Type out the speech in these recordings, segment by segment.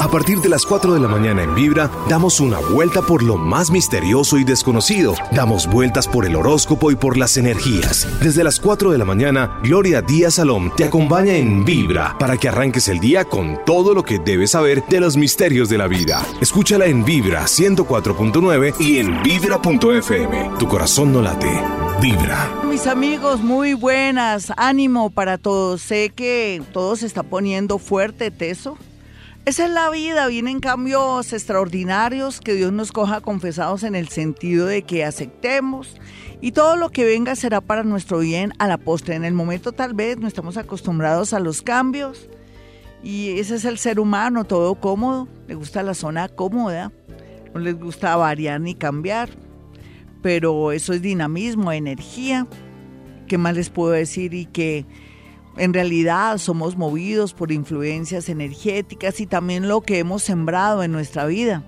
A partir de las 4 de la mañana en Vibra, damos una vuelta por lo más misterioso y desconocido. Damos vueltas por el horóscopo y por las energías. Desde las 4 de la mañana, Gloria Díaz Salom te acompaña en Vibra para que arranques el día con todo lo que debes saber de los misterios de la vida. Escúchala en Vibra 104.9 y en Vibra.fm. Tu corazón no late. Vibra. Mis amigos, muy buenas. Ánimo para todos. Sé que todo se está poniendo fuerte, teso esa es la vida, vienen cambios extraordinarios que Dios nos coja confesados en el sentido de que aceptemos y todo lo que venga será para nuestro bien a la postre. En el momento tal vez no estamos acostumbrados a los cambios y ese es el ser humano, todo cómodo, le gusta la zona cómoda, no les gusta variar ni cambiar, pero eso es dinamismo, energía. ¿Qué más les puedo decir? Y que en realidad somos movidos por influencias energéticas y también lo que hemos sembrado en nuestra vida.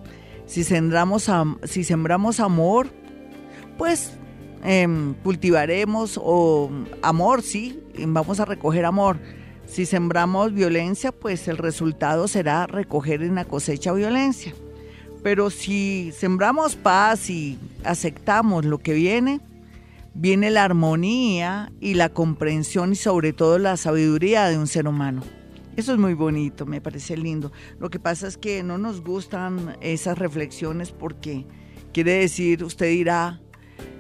Si sembramos, si sembramos amor, pues em, cultivaremos o amor, sí, vamos a recoger amor. Si sembramos violencia, pues el resultado será recoger en la cosecha violencia. Pero si sembramos paz y aceptamos lo que viene, viene la armonía y la comprensión y sobre todo la sabiduría de un ser humano. Eso es muy bonito, me parece lindo. Lo que pasa es que no nos gustan esas reflexiones porque quiere decir, usted dirá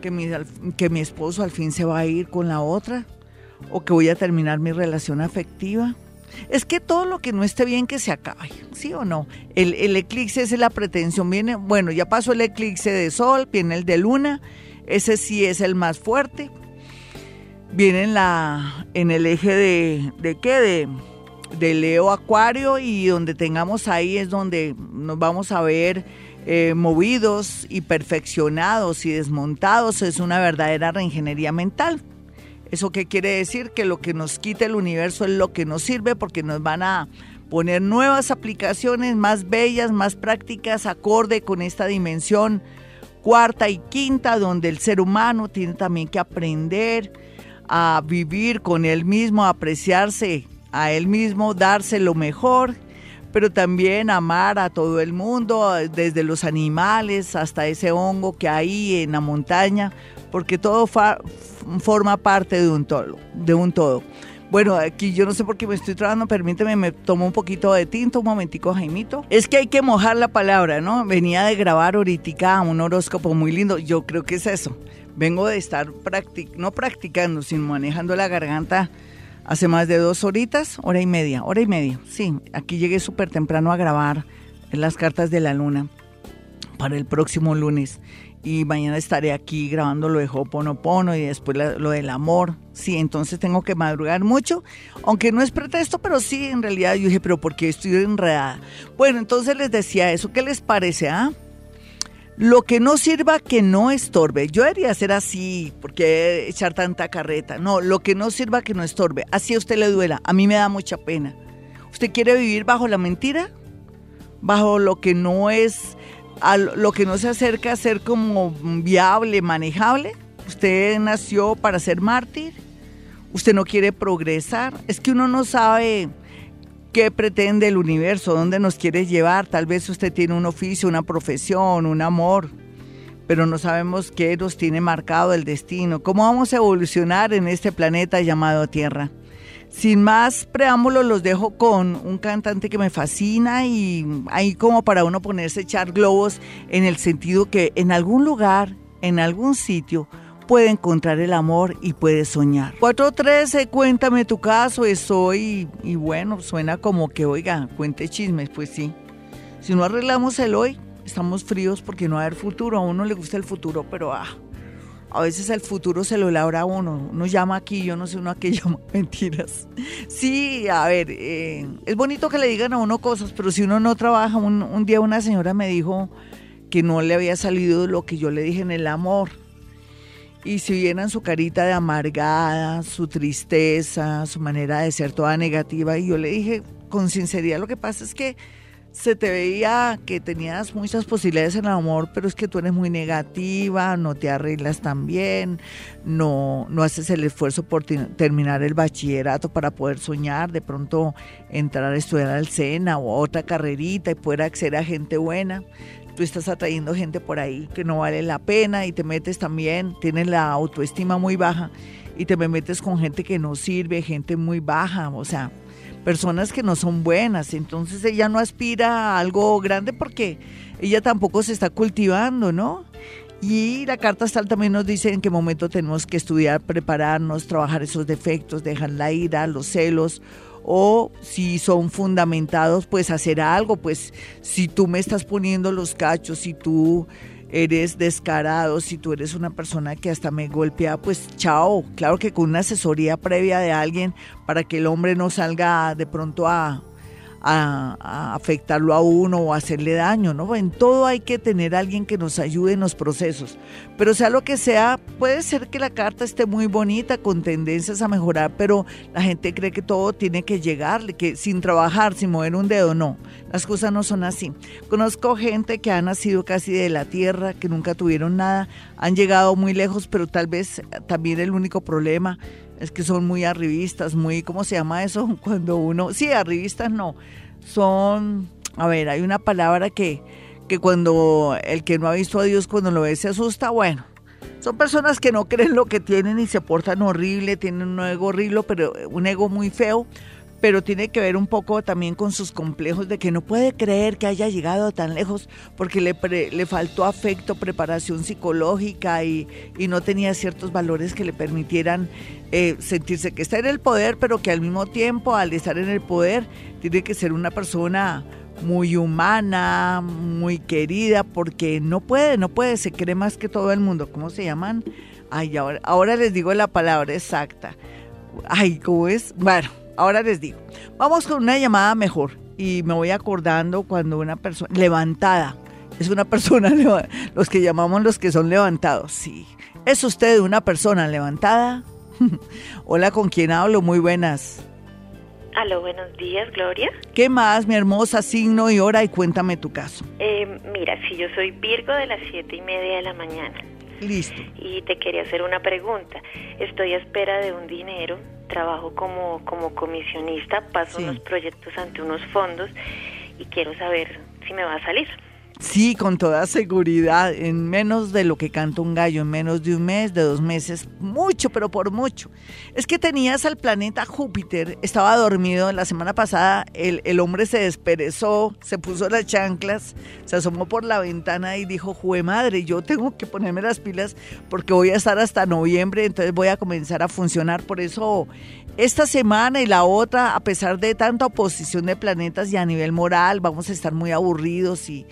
que mi, que mi esposo al fin se va a ir con la otra o que voy a terminar mi relación afectiva. Es que todo lo que no esté bien que se acabe, ¿sí o no? El, el eclipse es la pretensión, viene, bueno, ya pasó el eclipse de sol, viene el de luna ese sí es el más fuerte. Viene en, la, en el eje de, de qué? De, de Leo Acuario y donde tengamos ahí es donde nos vamos a ver eh, movidos y perfeccionados y desmontados. Es una verdadera reingeniería mental. ¿Eso qué quiere decir? Que lo que nos quita el universo es lo que nos sirve porque nos van a poner nuevas aplicaciones más bellas, más prácticas, acorde con esta dimensión cuarta y quinta, donde el ser humano tiene también que aprender a vivir con él mismo, a apreciarse a él mismo, darse lo mejor, pero también amar a todo el mundo, desde los animales hasta ese hongo que hay en la montaña, porque todo forma parte de un todo, de un todo. Bueno, aquí yo no sé por qué me estoy trabajando, permíteme, me tomo un poquito de tinto, un momentico, Jaimito. Es que hay que mojar la palabra, ¿no? Venía de grabar ahorita un horóscopo muy lindo, yo creo que es eso. Vengo de estar no practicando, sino manejando la garganta hace más de dos horitas, hora y media, hora y media. Sí, aquí llegué súper temprano a grabar las cartas de la luna para el próximo lunes y mañana estaré aquí grabando lo de Hoponopono y después lo del amor. Sí, entonces tengo que madrugar mucho, aunque no es pretexto, pero sí, en realidad yo dije, pero ¿por qué estoy enredada? Bueno, entonces les decía eso, ¿qué les parece? Ah? Lo que no sirva, que no estorbe. Yo debería ser así, porque echar tanta carreta. No, lo que no sirva, que no estorbe. Así a usted le duela. A mí me da mucha pena. ¿Usted quiere vivir bajo la mentira? Bajo lo que no es a lo que no se acerca a ser como viable, manejable. Usted nació para ser mártir, usted no quiere progresar, es que uno no sabe qué pretende el universo, dónde nos quiere llevar. Tal vez usted tiene un oficio, una profesión, un amor, pero no sabemos qué nos tiene marcado el destino, cómo vamos a evolucionar en este planeta llamado Tierra. Sin más preámbulos, los dejo con un cantante que me fascina y ahí como para uno ponerse a echar globos en el sentido que en algún lugar, en algún sitio, puede encontrar el amor y puede soñar. 413, cuéntame tu caso, estoy, y bueno, suena como que, oiga, cuente chismes, pues sí. Si no arreglamos el hoy, estamos fríos porque no va a haber futuro, a uno le gusta el futuro, pero ah, a veces el futuro se lo labra a uno. Uno llama aquí, yo no sé uno a qué llama. Mentiras. Sí, a ver, eh, es bonito que le digan a uno cosas, pero si uno no trabaja, un, día una señora me dijo que no le había salido lo que yo le dije en el amor. Y si vieran su carita de amargada, su tristeza, su manera de ser toda negativa, y yo le dije con sinceridad, lo que pasa es que se te veía que tenías muchas posibilidades en el amor, pero es que tú eres muy negativa, no te arreglas tan bien, no, no haces el esfuerzo por terminar el bachillerato para poder soñar, de pronto entrar a estudiar al SENA o otra carrerita y poder acceder a gente buena. Tú estás atrayendo gente por ahí que no vale la pena y te metes también, tienes la autoestima muy baja y te metes con gente que no sirve, gente muy baja, o sea, personas que no son buenas. Entonces ella no aspira a algo grande porque ella tampoco se está cultivando, ¿no? Y la carta astral también nos dice en qué momento tenemos que estudiar, prepararnos, trabajar esos defectos, dejar la ira, los celos, o si son fundamentados, pues hacer algo, pues si tú me estás poniendo los cachos, si tú eres descarado, si tú eres una persona que hasta me golpea, pues chao. Claro que con una asesoría previa de alguien para que el hombre no salga de pronto a, a, afectarlo a uno o hacerle daño, ¿no? En todo hay que tener alguien que nos ayude en los procesos. Pero sea lo que sea, puede ser que la carta esté muy bonita, con tendencias a mejorar, pero la gente cree que todo tiene que llegarle, que sin trabajar, sin mover un dedo, no. Las cosas no son así. Conozco gente que ha nacido casi de la tierra, que nunca tuvieron nada, han llegado muy lejos, pero tal vez también el único problema es que son muy arribistas, muy, ¿cómo se llama eso? Cuando uno, sí, arribistas no, son, a ver, hay una palabra que, que cuando el que no ha visto a Dios cuando lo ve se asusta, bueno, son personas que no creen lo que tienen y se portan horrible, tienen un ego horrible, pero un ego muy feo, pero tiene que ver un poco también con sus complejos de que no puede creer que haya llegado tan lejos porque le, le faltó afecto, preparación psicológica y, y, no tenía ciertos valores que le permitieran eh, sentirse que está en el poder, pero que al mismo tiempo al estar en el poder tiene que ser una persona muy humana, muy querida, porque no puede, no puede, se cree más que todo el mundo. ¿Cómo se llaman? Ay, ahora, ahora les digo la palabra exacta. Ay, ¿cómo es? Bueno, Ahora les digo, vamos con una llamada mejor y me voy acordando cuando una persona levantada, es una persona, los que llamamos los que son levantados, sí. ¿Es usted una persona levantada? Hola, ¿con quién hablo? Muy buenas. Aló, buenos días, Gloria. ¿Qué más, mi hermosa signo y hora? Y cuéntame tu caso. Eh, mira, si yo soy Virgo de las siete y media de la mañana. Listo. Y te quería hacer una pregunta. Estoy a espera de un dinero trabajo como, como comisionista, paso unos proyectos ante unos fondos y quiero saber si me va a salir. Sí, con toda seguridad, en menos de lo que canta un gallo, en menos de un mes, de dos meses, mucho, pero por mucho. Es que tenías al planeta Júpiter, estaba dormido, la semana pasada el, el hombre se desperezó, se puso las chanclas, se asomó por la ventana y dijo, jue madre, yo tengo que ponerme las pilas porque voy a estar hasta noviembre, entonces voy a comenzar a funcionar. Por eso esta semana y la otra, a pesar de tanta oposición de planetas y a nivel moral, vamos a estar muy aburridos y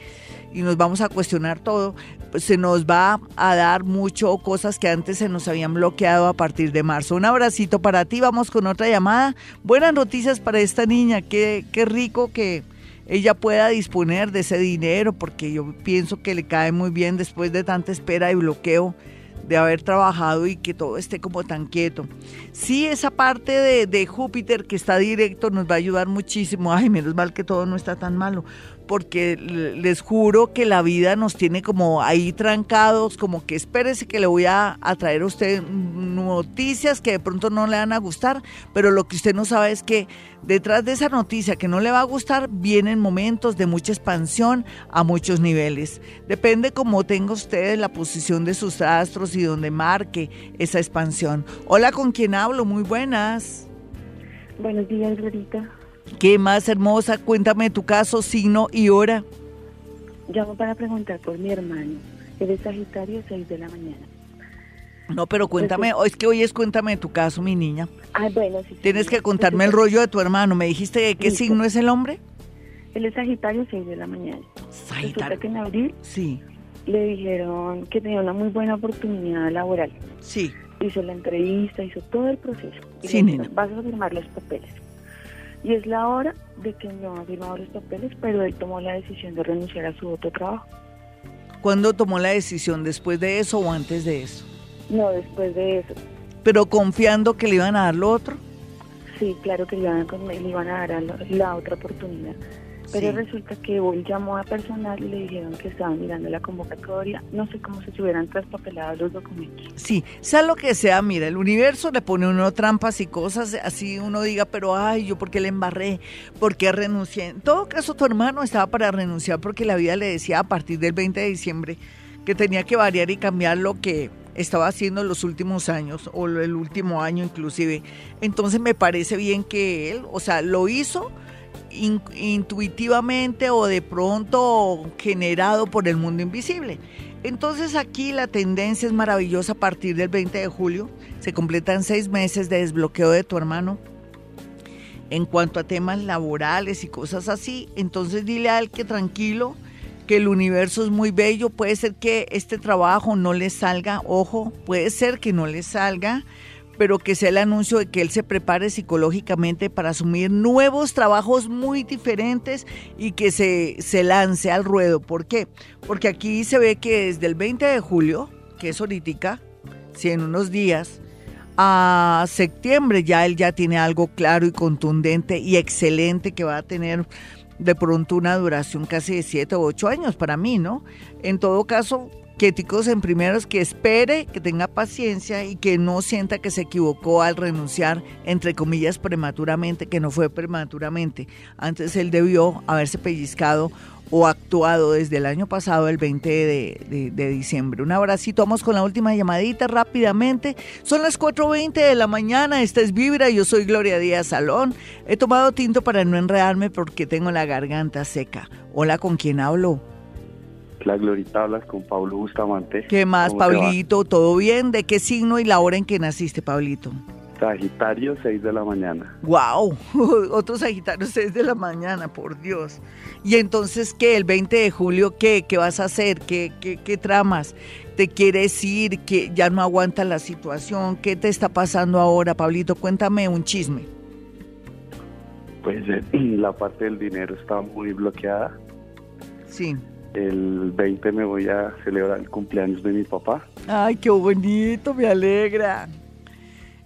y nos vamos a cuestionar todo, pues se nos va a dar mucho cosas que antes se nos habían bloqueado a partir de marzo. Un abracito para ti, vamos con otra llamada. Buenas noticias para esta niña, qué, qué rico que ella pueda disponer de ese dinero, porque yo pienso que le cae muy bien después de tanta espera y bloqueo de haber trabajado y que todo esté como tan quieto. Sí, esa parte de, de, Júpiter que está directo nos va a ayudar muchísimo. Ay, menos mal que todo no está tan malo porque les juro que la vida nos tiene como ahí trancados, como que espérese que le voy a, traer a usted noticias que de pronto no le van a gustar, pero lo que usted no sabe es que detrás de esa noticia que no le va a gustar vienen momentos de mucha expansión a muchos niveles. Depende cómo tenga usted la posición de sus astros y donde marque esa expansión. Hola, ¿con quién hablo? Muy buenas. Buenos días, Rorita. ¿Qué más hermosa? Cuéntame tu caso, signo y hora. Llamo para preguntar por mi hermano. Él es Sagitario, 6 de la mañana. No, pero cuéntame, es que hoy es cuéntame tu caso, mi niña. Ah, bueno, sí. Tienes que contarme el rollo de tu hermano. ¿Me dijiste de qué signo es el hombre? Él es Sagitario, 6 de la mañana. Sagitario. que en abril sí. le dijeron que tenía una muy buena oportunidad laboral. Sí. Hizo la entrevista, hizo todo el proceso. Y sí, nena. Vas a firmar los papeles. Y es la hora de que no ha firmado los papeles, pero él tomó la decisión de renunciar a su otro trabajo. ¿Cuándo tomó la decisión? ¿Después de eso o antes de eso? No, después de eso. ¿Pero confiando que le iban a dar lo otro? Sí, claro que le iban, a dar la otra oportunidad. Pero resulta que hoy llamó a personal y le dijeron que estaban mirando la convocatoria. No sé cómo se hubieran traspapelado los documentos. Sí, sea lo que sea, mira, el universo le pone uno trampas y cosas, así uno diga, pero ay, yo por qué le embarré, por qué renuncié. En todo caso, tu hermano estaba para renunciar porque la vida le decía a partir del 20 de diciembre que tenía que variar y cambiar lo que estaba haciendo los últimos años o el último año inclusive. Entonces me parece bien que él, o sea, lo hizo intuitivamente o de pronto generado por el mundo invisible. Entonces aquí la tendencia es maravillosa a partir del 20 de julio. Se completan seis meses de desbloqueo de tu hermano en cuanto a temas laborales y cosas así. Entonces dile a él que tranquilo, que el universo es muy bello. Puede ser que este trabajo no le salga, ojo, puede ser que no le salga pero que sea el anuncio de que él se prepare psicológicamente para asumir nuevos trabajos muy diferentes y que se, se lance al ruedo. ¿Por qué? Porque aquí se ve que desde el 20 de julio, que es ahorita, si en unos días, a septiembre ya él ya tiene algo claro y contundente y excelente que va a tener de pronto una duración casi de 7 o 8 años para mí, ¿no? En todo caso, quiéticos en primeros, que espere, que tenga paciencia y que no sienta que se equivocó al renunciar, entre comillas, prematuramente, que no fue prematuramente. Antes él debió haberse pellizcado o actuado desde el año pasado, el 20 de, de, diciembre. Un abracito, vamos con la última llamadita rápidamente. Son las 4.20 de la mañana, esta es Vibra, yo soy Gloria Díaz Salón. He tomado tinto para no enredarme porque tengo la garganta seca. Hola, ¿con quién hablo? La Glorita hablas con Pablo Bustamante. ¿Qué más, Pablito? ¿Todo bien? ¿De qué signo y la hora en que naciste, Pablito? Sagitario, 6 de la mañana. ¡Wow! Otro Sagitario, 6 de la mañana, por Dios. Y entonces, ¿qué? ¿El 20 de julio qué? ¿Qué vas a hacer? ¿Qué, qué, qué tramas? ¿Te quieres ir? ¿Que ya no aguanta la situación? ¿Qué te está pasando ahora, Pablito? Cuéntame un chisme. Pues eh, la parte del dinero está muy bloqueada. Sí. El 20 me voy a celebrar el cumpleaños de mi papá. Ay, qué bonito, me alegra.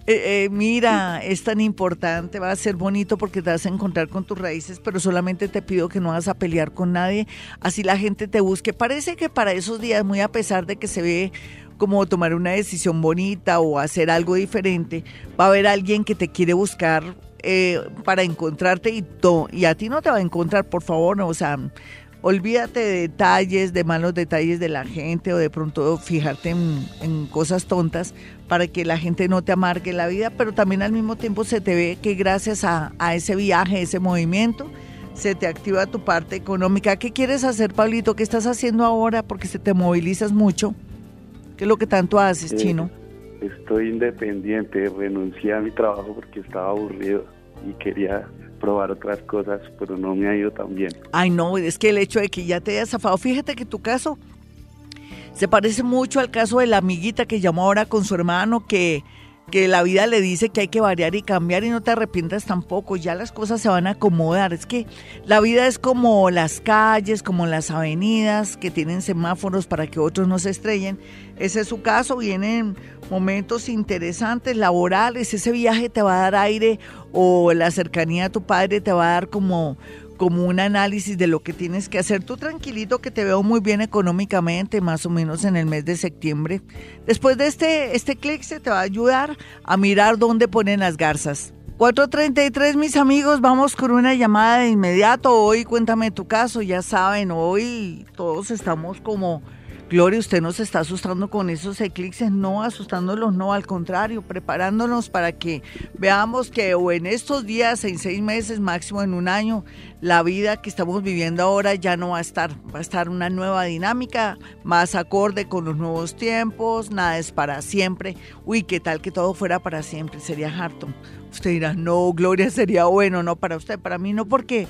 Eh, eh, mira, es tan importante, va a ser bonito porque te vas a encontrar con tus raíces, pero solamente te pido que no vas a pelear con nadie, así la gente te busque. Parece que para esos días, muy a pesar de que se ve como tomar una decisión bonita o hacer algo diferente, va a haber alguien que te quiere buscar eh, para encontrarte y, y a ti no te va a encontrar, por favor, o sea, Olvídate de detalles, de malos detalles de la gente o de pronto fijarte en, cosas tontas para que la gente no te amargue la vida, pero también al mismo tiempo se te ve que gracias a, ese viaje, ese movimiento, se te activa tu parte económica. ¿Qué quieres hacer, Pablito? ¿Qué estás haciendo ahora? Porque se te movilizas mucho. ¿Qué es lo que tanto haces, eh, Chino? Estoy independiente, renuncié a mi trabajo porque estaba aburrido y quería probar otras cosas, pero no me ha ido tan bien. Ay, no, es que el hecho de que ya te hayas zafado, fíjate que tu caso se parece mucho al caso de la amiguita que llamó ahora con su hermano que que la vida le dice que hay que variar y cambiar y no te arrepientas tampoco, ya las cosas se van a acomodar. Es que la vida es como las calles, como las avenidas que tienen semáforos para que otros no se estrellen. Ese es su caso, vienen momentos interesantes, laborales, ese viaje te va a dar aire o la cercanía a tu padre te va a dar como como un análisis de lo que tienes que hacer. Tú tranquilito que te veo muy bien económicamente, más o menos en el mes de septiembre. Después de este, este clic se te va a ayudar a mirar dónde ponen las garzas. 433, mis amigos, vamos con una llamada de inmediato. Hoy cuéntame tu caso, ya saben, hoy todos estamos como Gloria, usted nos está asustando con esos eclipses, no asustándolos, no, al contrario, preparándonos para que veamos que o en estos días, en seis meses, máximo en un año, la vida que estamos viviendo ahora ya no va a estar, va a estar una nueva dinámica, más acorde con los nuevos tiempos, nada es para siempre. Uy, qué tal que todo fuera para siempre, sería harto. Usted dirá, no, Gloria, sería bueno, no para usted, para mí no, porque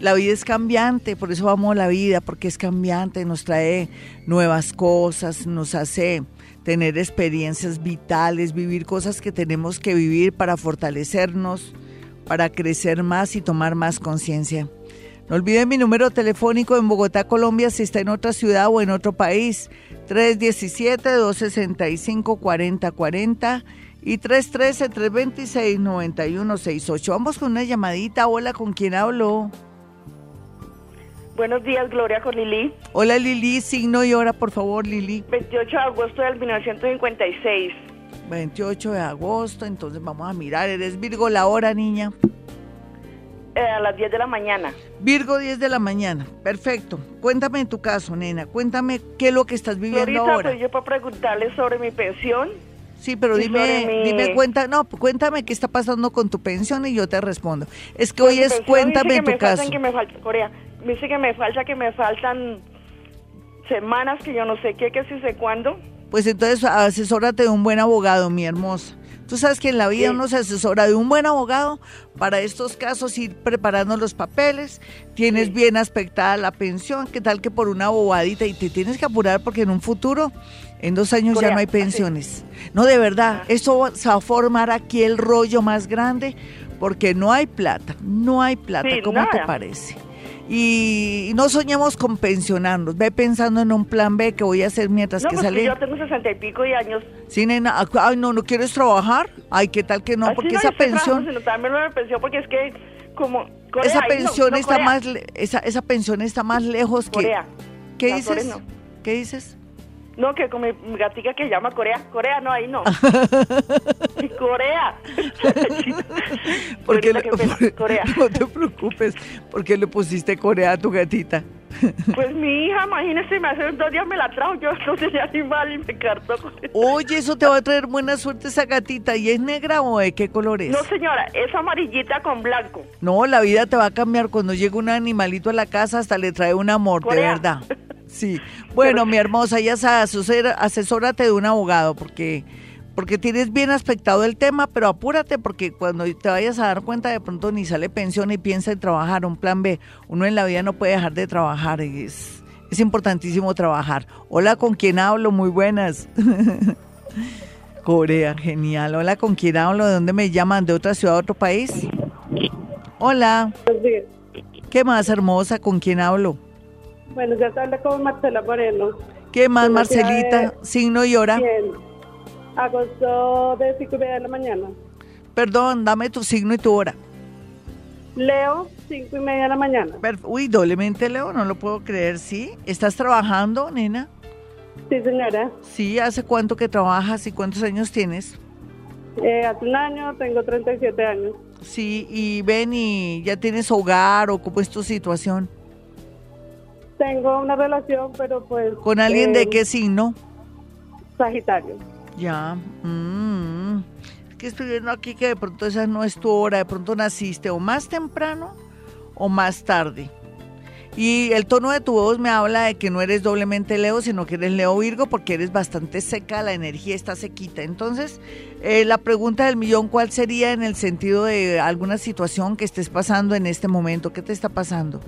la vida es cambiante, por eso amo la vida, porque es cambiante, nos trae nuevas cosas, nos hace tener experiencias vitales, vivir cosas que tenemos que vivir para fortalecernos, para crecer más y tomar más conciencia. No olviden mi número telefónico en Bogotá, Colombia, si está en otra ciudad o en otro país, 317-265-4040 y 313-326-9168. Vamos con una llamadita. Hola, ¿con quién hablo? Buenos días, Gloria, con Lili. Hola, Lili, signo y hora, por favor, Lili. 28 de agosto del 1956. 28 de agosto, entonces vamos a mirar. ¿Eres Virgo la hora, niña? Eh, a las 10 de la mañana. Virgo, 10 de la mañana. Perfecto. Cuéntame en tu caso, nena. Cuéntame qué es lo que estás viviendo Glorita, ahora. pues yo para preguntarle sobre mi pensión. Sí, pero dime, mi- dime, cuenta, no, cuéntame qué está pasando con tu pensión y yo te respondo. Es que hoy Pues, es cuéntame en que tu faltan caso. Que me falta, Corea, me dice que me falta, que me faltan semanas, que yo no sé qué, que sí sé cuándo. Pues entonces asesórate de un buen abogado, mi hermosa. Tú sabes que en la vida Sí. uno se asesora de un buen abogado para estos casos, ir preparando los papeles, tienes Sí. bien aspectada la pensión, qué tal que por una bobadita y te tienes que apurar porque en un futuro, en dos años ya no hay así. pensiones. No, de verdad, Ah. eso se va a formar aquí el rollo más grande porque no hay plata, no hay plata, Sí, ¿cómo te parece? Y no soñemos con pensionarnos, ve pensando en un plan B que voy a hacer mientras no, que pues sale. yo tengo sesenta y pico de años. Sí, nena, ac- ay, no, ¿no quieres trabajar? Ay, ¿qué tal que no? Así Porque no esa pensión, sino también una pensión, porque es que como... Corea, esa pensión no, está más, esa, esa pensión está más lejos que... ¿Qué dices? ¿Qué dices? No, que con mi gatica que llama Corea. Corea, no, ahí no. Corea. Porque le- por- Corea. no te preocupes, porque le pusiste Corea a tu gatita. Pues mi hija, imagínese, me hace dos días me la trajo, yo no tenía ni mal y me cartó. Oye, eso te va a traer buena suerte esa gatita. ¿Y es negra o de qué color es? No, señora, es amarillita con blanco. No, la vida te va a cambiar cuando llega un animalito a la casa, hasta le trae un amor, de Corea. verdad. Sí. Bueno, mi hermosa, ya sabes, asesora- asesórate de un abogado porque porque tienes bien aspectado el tema, pero apúrate porque cuando te vayas a dar cuenta de pronto ni sale pensión y piensa en trabajar, un plan B. Uno en la vida no puede dejar de trabajar, es, es importantísimo trabajar. Hola, ¿con quién hablo? Muy buenas. Corea, genial. Hola, ¿con quién hablo? ¿De dónde me llaman? ¿De otra ciudad, otro país? Hola. ¿Qué más, hermosa? ¿Con quién hablo? Bueno, ya te hablé con Marcela Moreno. ¿Qué más, Marcelita? Signo y hora. Bien. Agosto de 5 y media de la mañana. Perdón, dame tu signo y tu hora. Leo, 5 y media de la mañana. Uy, doblemente Leo, no lo puedo creer, ¿sí? ¿Estás trabajando, nena? Sí, señora. Sí, ¿hace cuánto que trabajas y cuántos años tienes? Eh, hace un año tengo 37 años. Sí, y ven y ya tienes hogar o cómo es tu situación. Tengo una relación, pero pues... ¿Con alguien de eh, qué signo? Sagitario. Ya. mm. Es que estoy viendo aquí que de pronto esa no es tu hora, de pronto naciste o más temprano o más tarde. Y el tono de tu voz me habla de que no eres doblemente Leo, sino que eres Leo Virgo porque eres bastante seca, la energía está sequita. Entonces, eh, la pregunta del millón, ¿cuál sería en el sentido de alguna situación que estés pasando en este momento? ¿Qué te está pasando?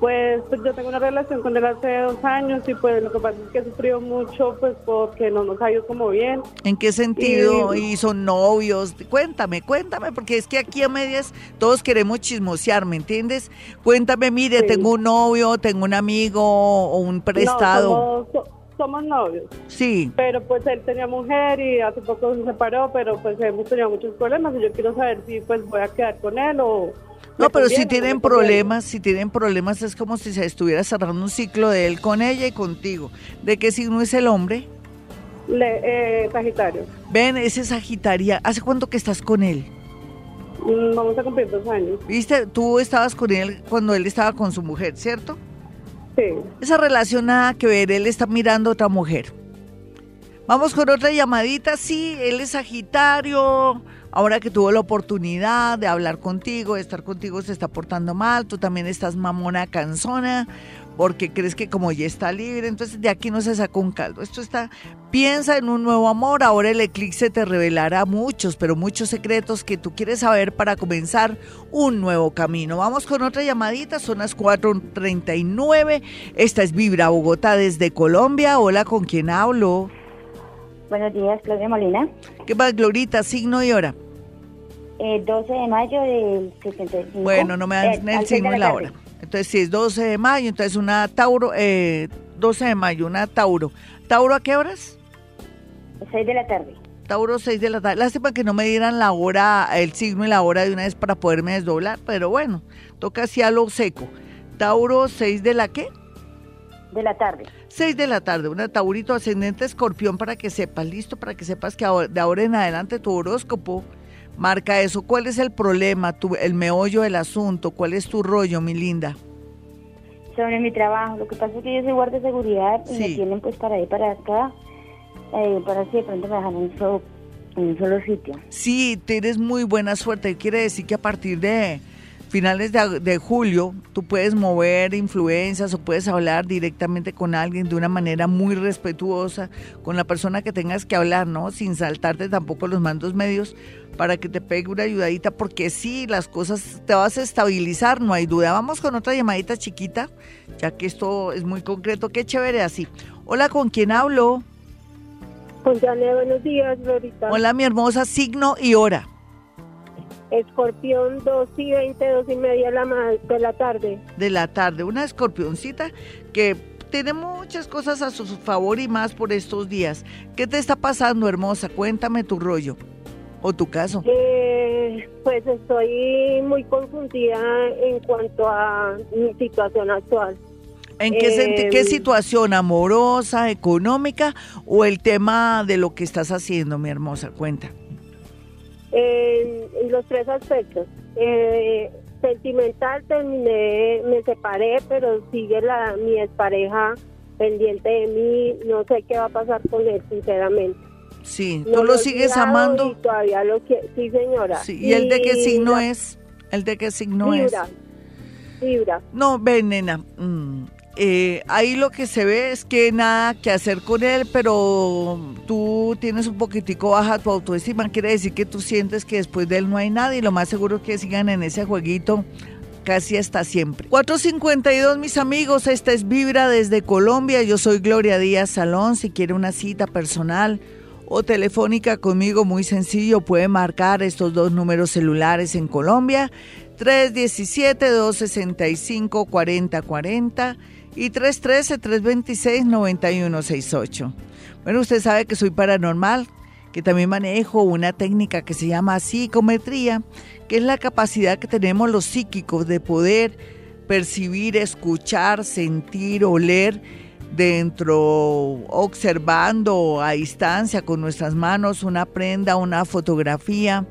Pues, pues, yo tengo una relación con él hace dos años y pues lo que pasa es que he sufrido mucho pues porque no nos ha ido como bien. ¿En qué sentido? Y- ¿Y son novios? Cuéntame, cuéntame, porque es que aquí a medias todos queremos chismosear, ¿me entiendes? Cuéntame, mire, Sí. tengo un novio, tengo un amigo o un prestado. No, somos, so- somos novios. Sí, Pero pues él tenía mujer y hace poco se separó, pero pues hemos tenido muchos problemas y yo quiero saber si pues voy a quedar con él o... no, pero si tienen problemas, si tienen problemas es como si se estuviera cerrando un ciclo de él con ella y contigo. ¿De qué signo es el hombre? Le, eh, Sagitario. Ven, ese Sagitaria, ¿hace cuánto que estás con él? Mm, Vamos a cumplir dos años. ¿Viste? Tú estabas con él cuando él estaba con su mujer, ¿cierto? Sí. Esa relación nada que ver, él está mirando a otra mujer. Vamos con otra llamadita, sí, él es Sagitario, ahora que tuvo la oportunidad de hablar contigo, de estar contigo, se está portando mal, tú también estás mamona cansona, porque crees que como ya está libre, entonces de aquí no se sacó un caldo. Esto está, piensa en un nuevo amor, ahora el eclipse te revelará muchos, pero muchos secretos que tú quieres saber para comenzar un nuevo camino. Vamos con otra llamadita, son las 4.39, esta es Vibra Bogotá desde Colombia, hola, ¿con quién hablo? Buenos días, Claudia Molina. ¿Qué más, Glorita, signo y hora? Eh, 12 de mayo del 75. Bueno, no me dan Eh, el signo y la hora. Entonces, si es 12 de mayo, entonces una Tauro, eh, 12 de mayo, una Tauro. ¿Tauro a qué horas? 6 de la tarde. Tauro 6 de la tarde. Lástima que no me dieran la hora, el signo y la hora de una vez para poderme desdoblar, pero bueno, toca así a lo seco. Tauro, 6 de la qué? De la tarde. 6 de la tarde, una Taurito ascendente escorpión para que sepas, listo, para que sepas que de ahora en adelante tu horóscopo marca eso. ¿Cuál es el problema, tu, el meollo del asunto? ¿Cuál es tu rollo, mi linda? Sobre mi trabajo, lo que pasa es que yo soy guardia de seguridad y me tienen pues para ir para acá, eh, para si de pronto me dejan un solo, en un solo sitio. Sí, tienes muy buena suerte. Quiere decir que a partir de finales de, julio tú puedes mover influencias o puedes hablar directamente con alguien de una manera muy respetuosa, con la persona que tengas que hablar, ¿no? Sin saltarte tampoco los mandos medios para que te pegue una ayudadita, porque sí, las cosas te vas a estabilizar, no hay duda. Vamos con otra llamadita chiquita, ya que esto es muy concreto. Qué chévere así. Hola, ¿con quién hablo? Con Janet, buenos días, Lorita. Hola, mi hermosa, signo y hora. Escorpión 2 y 20, 2 y media de la tarde. De la tarde, una escorpioncita que tiene muchas cosas a su favor y más por estos días. ¿Qué te está pasando, hermosa? Cuéntame tu rollo o tu caso. Eh, pues estoy muy confundida en cuanto a mi situación actual. ¿En qué, qué em, situación? ¿Amorosa, económica o el tema de lo que estás haciendo, mi hermosa? Cuenta en, los tres aspectos. Eh, sentimental terminé, me separé, pero sigue la mi expareja pendiente de mí, no sé qué va a pasar con él, sinceramente. Sí, ¿tú lo, sigues amando? todavía lo que, sí, señora. ¿Y, el de qué signo es? ¿El de qué signo es? Libra. No, ven, nena. Mm, eh, ahí lo que se ve es que nada que hacer con él, pero tú tienes un poquitico baja tu autoestima, quiere decir que tú sientes que después de él no hay nada y lo más seguro es que sigan en ese jueguito casi hasta siempre. 452 mis amigos, esta es Vibra desde Colombia, yo soy Gloria Díaz Salón, si quiere una cita personal o telefónica conmigo, muy sencillo, puede marcar estos dos números celulares en Colombia, 317-265-4040 y 313-326-9168. Bueno, usted sabe que soy paranormal, que también manejo una técnica que se llama psicometría, que es la capacidad que tenemos los psíquicos de poder percibir, escuchar, sentir, oler dentro, observando a distancia con nuestras manos una prenda, una fotografía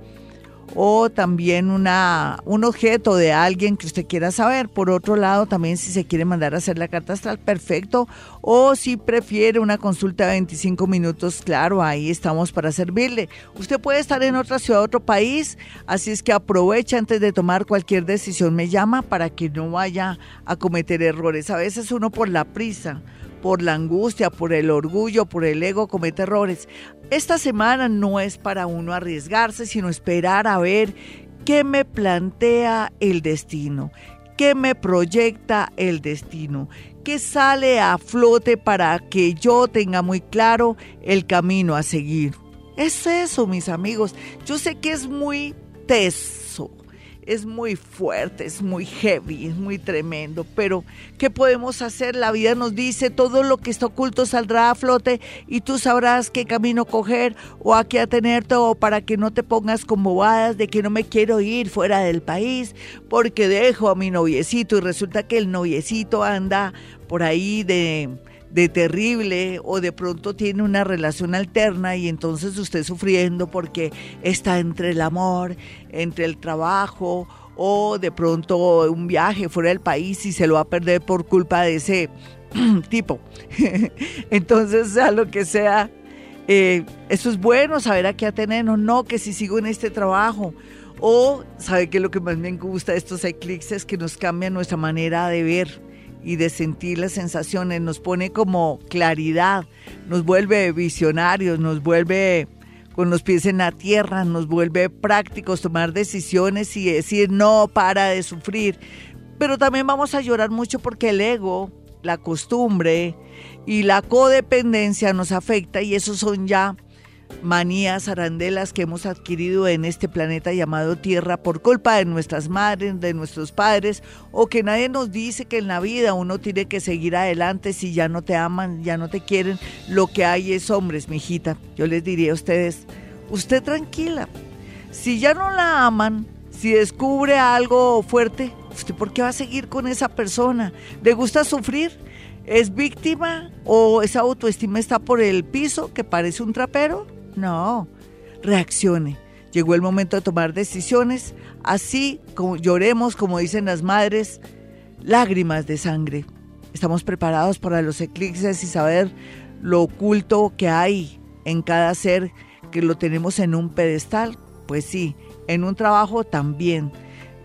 o también una, un objeto de alguien que usted quiera saber. Por otro lado, también si se quiere mandar a hacer la carta astral, perfecto. O si prefiere una consulta de 25 minutos, claro, ahí estamos para servirle. Usted puede estar en otra ciudad, otro país, así es que aprovecha antes de tomar cualquier decisión, me llama para que no vaya a cometer errores. A veces uno por la prisa por la angustia, por el orgullo, por el ego, comete errores. Esta semana no es para uno arriesgarse, sino esperar a ver qué me plantea el destino, qué me proyecta el destino, qué sale a flote para que yo tenga muy claro el camino a seguir. Es eso, mis amigos. Yo sé que es muy teso es muy fuerte, es muy heavy, es muy tremendo, pero ¿qué podemos hacer? La vida nos dice todo lo que está oculto saldrá a flote y tú sabrás qué camino coger o a qué atenerte o para que no te pongas con bobadas de que no me quiero ir fuera del país porque dejo a mi noviecito y resulta que el noviecito anda por ahí de de terrible o de pronto tiene una relación alterna y entonces usted sufriendo porque está entre el amor, entre el trabajo o de pronto un viaje fuera del país y se lo va a perder por culpa de ese tipo. entonces, sea lo que sea, eh, eso es bueno, saber a qué atenernos, no que si sigo en este trabajo. O, ¿sabe que lo que más me gusta de estos eclipses? Que nos cambia nuestra manera de ver y de sentir las sensaciones, nos pone como claridad, nos vuelve visionarios, nos vuelve con los pies en la tierra, nos vuelve prácticos, tomar decisiones y decir no para de sufrir. Pero también vamos a llorar mucho porque el ego, la costumbre y la codependencia nos afecta y esos son ya manías, arandelas que hemos adquirido en este planeta llamado Tierra por culpa de nuestras madres, de nuestros padres, o que nadie nos dice que en la vida uno tiene que seguir adelante si ya no te aman, ya no te quieren. Lo que hay es hombres, mijita. Yo les diría a ustedes, usted tranquila. Si ya no la aman, si descubre algo fuerte, ¿Usted por qué va a seguir con esa persona? ¿Le gusta sufrir? ¿Es víctima o esa autoestima está por el piso que parece un trapero? No, reaccione. Llegó el momento de tomar decisiones, así como lloremos, como dicen las madres, lágrimas de sangre. Estamos preparados para los eclipses y saber lo oculto que hay en cada ser que lo tenemos en un pedestal. Pues sí, en un trabajo también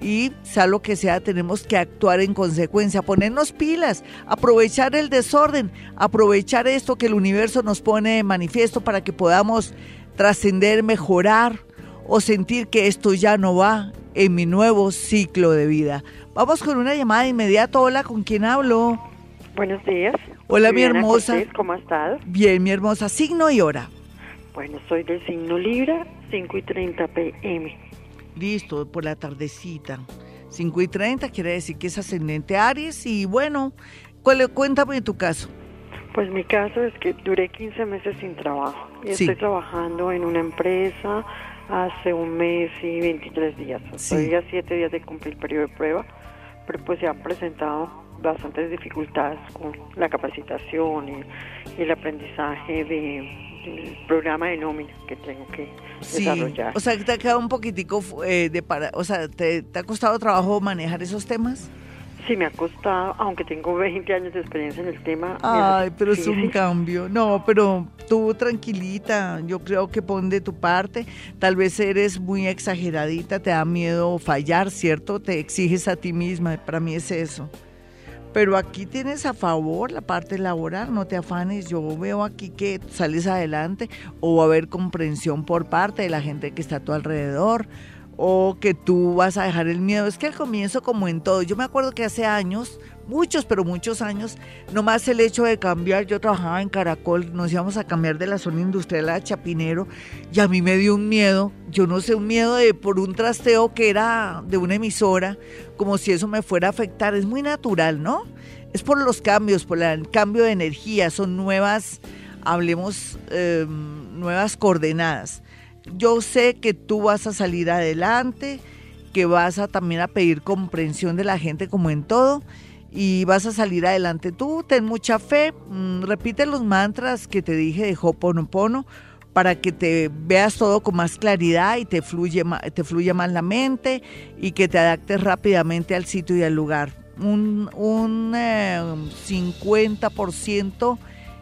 y sea lo que sea, tenemos que actuar en consecuencia, ponernos pilas, aprovechar el desorden, aprovechar esto que el universo nos pone de manifiesto para que podamos trascender, mejorar o sentir que esto ya no va en mi nuevo ciclo de vida. Vamos con una llamada de inmediato. Hola, ¿con quién hablo? Buenos días. Hola, mi hermosa. ¿Cómo estás? Bien, mi hermosa. Signo y hora. Bueno, soy del signo Libra, 5 y 30 pm. Listo, por la tardecita. 5 y 30 quiere decir que es ascendente Aries y bueno, cuéntame tu caso. Pues mi caso es que duré 15 meses sin trabajo y estoy trabajando en una empresa hace un mes y 23 días. Estoy a 7 días de cumplir el periodo de prueba, pero pues se han presentado bastantes dificultades con la capacitación y el aprendizaje de el programa de nómina que tengo que desarrollar. O sea, te ha quedado un poquitico eh, de para, o sea, ¿te, ha costado trabajo manejar esos temas? Sí, me ha costado, aunque tengo 20 años de experiencia en el tema. Ay, pero es un cambio. No, pero tú tranquilita, yo creo que pon de tu parte. Tal vez eres muy exageradita, te da miedo fallar, ¿cierto? Te exiges a ti misma, para mí es eso. Pero aquí tienes a favor la parte laboral, no te afanes. Yo veo aquí que sales adelante o va a haber comprensión por parte de la gente que está a tu alrededor o que tú vas a dejar el miedo. Es que al comienzo, como en todo, yo me acuerdo que hace años, muchos, pero muchos años, nomás el hecho de cambiar, yo trabajaba en Caracol, nos íbamos a cambiar de la zona industrial a Chapinero y a mí me dio un miedo, yo no sé, un miedo de por un trasteo que era de una emisora, como si eso me fuera a afectar. Es muy natural, ¿no? Es por los cambios, por el cambio de energía, son nuevas, hablemos, em, nuevas coordenadas yo sé que tú vas a salir adelante, que vas a también a pedir comprensión de la gente como en todo y vas a salir adelante. Tú ten mucha fe, mm, repite los mantras que te dije de Hoponopono para que te veas todo con más claridad y te fluye, te fluya más la mente y que te adaptes rápidamente al sitio y al lugar. Un, un 50%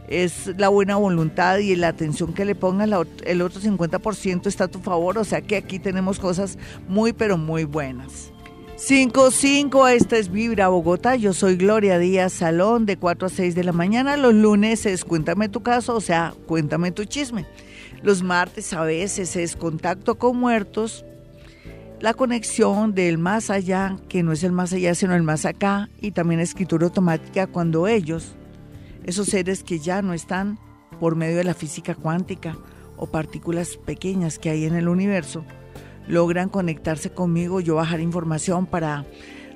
eh, es la buena voluntad y la atención que le pongas, el otro 50% está a tu favor, o sea que aquí tenemos cosas muy pero muy buenas. 5-5, esta es Vibra Bogotá, yo soy Gloria Díaz Salón de 4 a 6 de la mañana, los lunes es Cuéntame tu caso, o sea, cuéntame tu chisme. Los martes a veces es Contacto con Muertos, la conexión del más allá, que no es el más allá, sino el más acá, y también escritura automática cuando ellos esos seres que ya no están por medio de la física cuántica o partículas pequeñas que hay en el universo, logran conectarse conmigo, yo bajar información para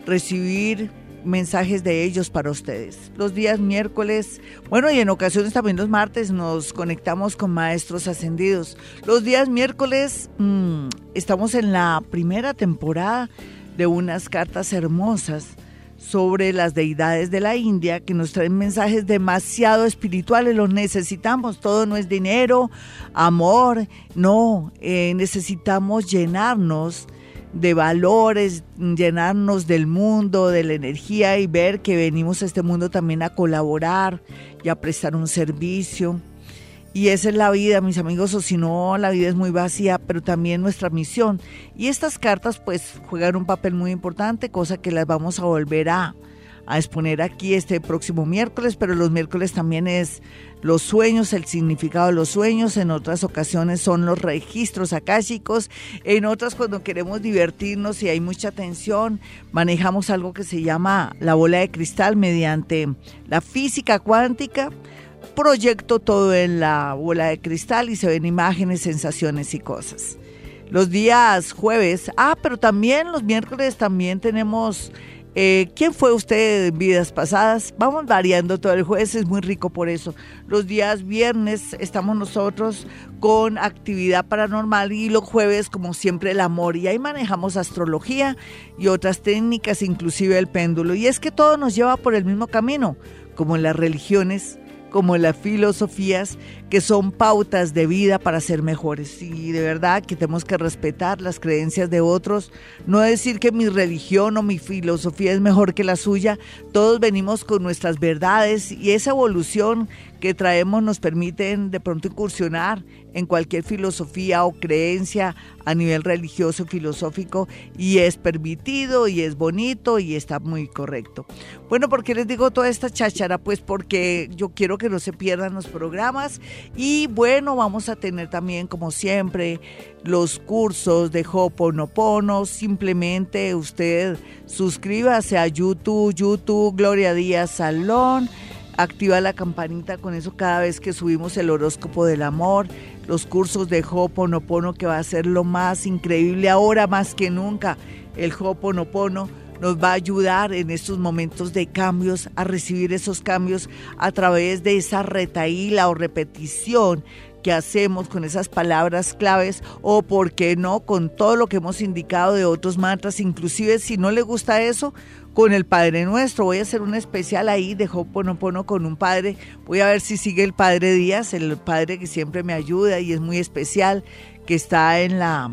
recibir mensajes de ellos para ustedes. Los días miércoles, bueno, y en ocasiones también los martes nos conectamos con maestros ascendidos. Los días miércoles mm, estamos en la primera temporada de unas cartas hermosas sobre las deidades de la India que nos traen mensajes demasiado espirituales, los necesitamos, todo no es dinero, amor, no, eh, necesitamos llenarnos de valores, llenarnos del mundo, de la energía y ver que venimos a este mundo también a colaborar y a prestar un servicio. Y esa es la vida, mis amigos, o si no, la vida es muy vacía, pero también nuestra misión. Y estas cartas pues juegan un papel muy importante, cosa que las vamos a volver a, a exponer aquí este próximo miércoles, pero los miércoles también es los sueños, el significado de los sueños, en otras ocasiones son los registros akáshicos, en otras cuando queremos divertirnos y hay mucha tensión, manejamos algo que se llama la bola de cristal mediante la física cuántica proyecto todo en la bola de cristal y se ven imágenes, sensaciones y cosas. Los días jueves, ah, pero también los miércoles también tenemos Eh, ¿Quién fue usted en vidas pasadas? Vamos variando todo el jueves, es muy rico por eso. Los días viernes estamos nosotros con actividad paranormal y los jueves, como siempre, el amor. Y ahí manejamos astrología y otras técnicas, inclusive el péndulo. Y es que todo nos lleva por el mismo camino, como en las religiones como las filosofías que son pautas de vida para ser mejores. Y de verdad que tenemos que respetar las creencias de otros, no decir que mi religión o mi filosofía es mejor que la suya, todos venimos con nuestras verdades y esa evolución que traemos nos permiten de pronto incursionar en cualquier filosofía o creencia a nivel religioso, filosófico, y es permitido y es bonito y está muy correcto. Bueno, ¿por qué les digo toda esta cháchara? Pues porque yo quiero que no se pierdan los programas y bueno, vamos a tener también, como siempre, los cursos de Hoponopono. Simplemente usted suscríbase a YouTube, YouTube Gloria Díaz Salón activa la campanita con eso cada vez que subimos el horóscopo del amor, los cursos de Hoponopono que va a ser lo más increíble ahora más que nunca. El Hoponopono nos va a ayudar en estos momentos de cambios a recibir esos cambios a través de esa retaíla o repetición que hacemos con esas palabras claves o, por qué no, con todo lo que hemos indicado de otros mantras. Inclusive si no le gusta eso, con el Padre Nuestro. Voy a hacer un especial ahí de Hoponopono con un padre. Voy a ver si sigue el Padre Díaz, el padre que siempre me ayuda y es muy especial, que está en la,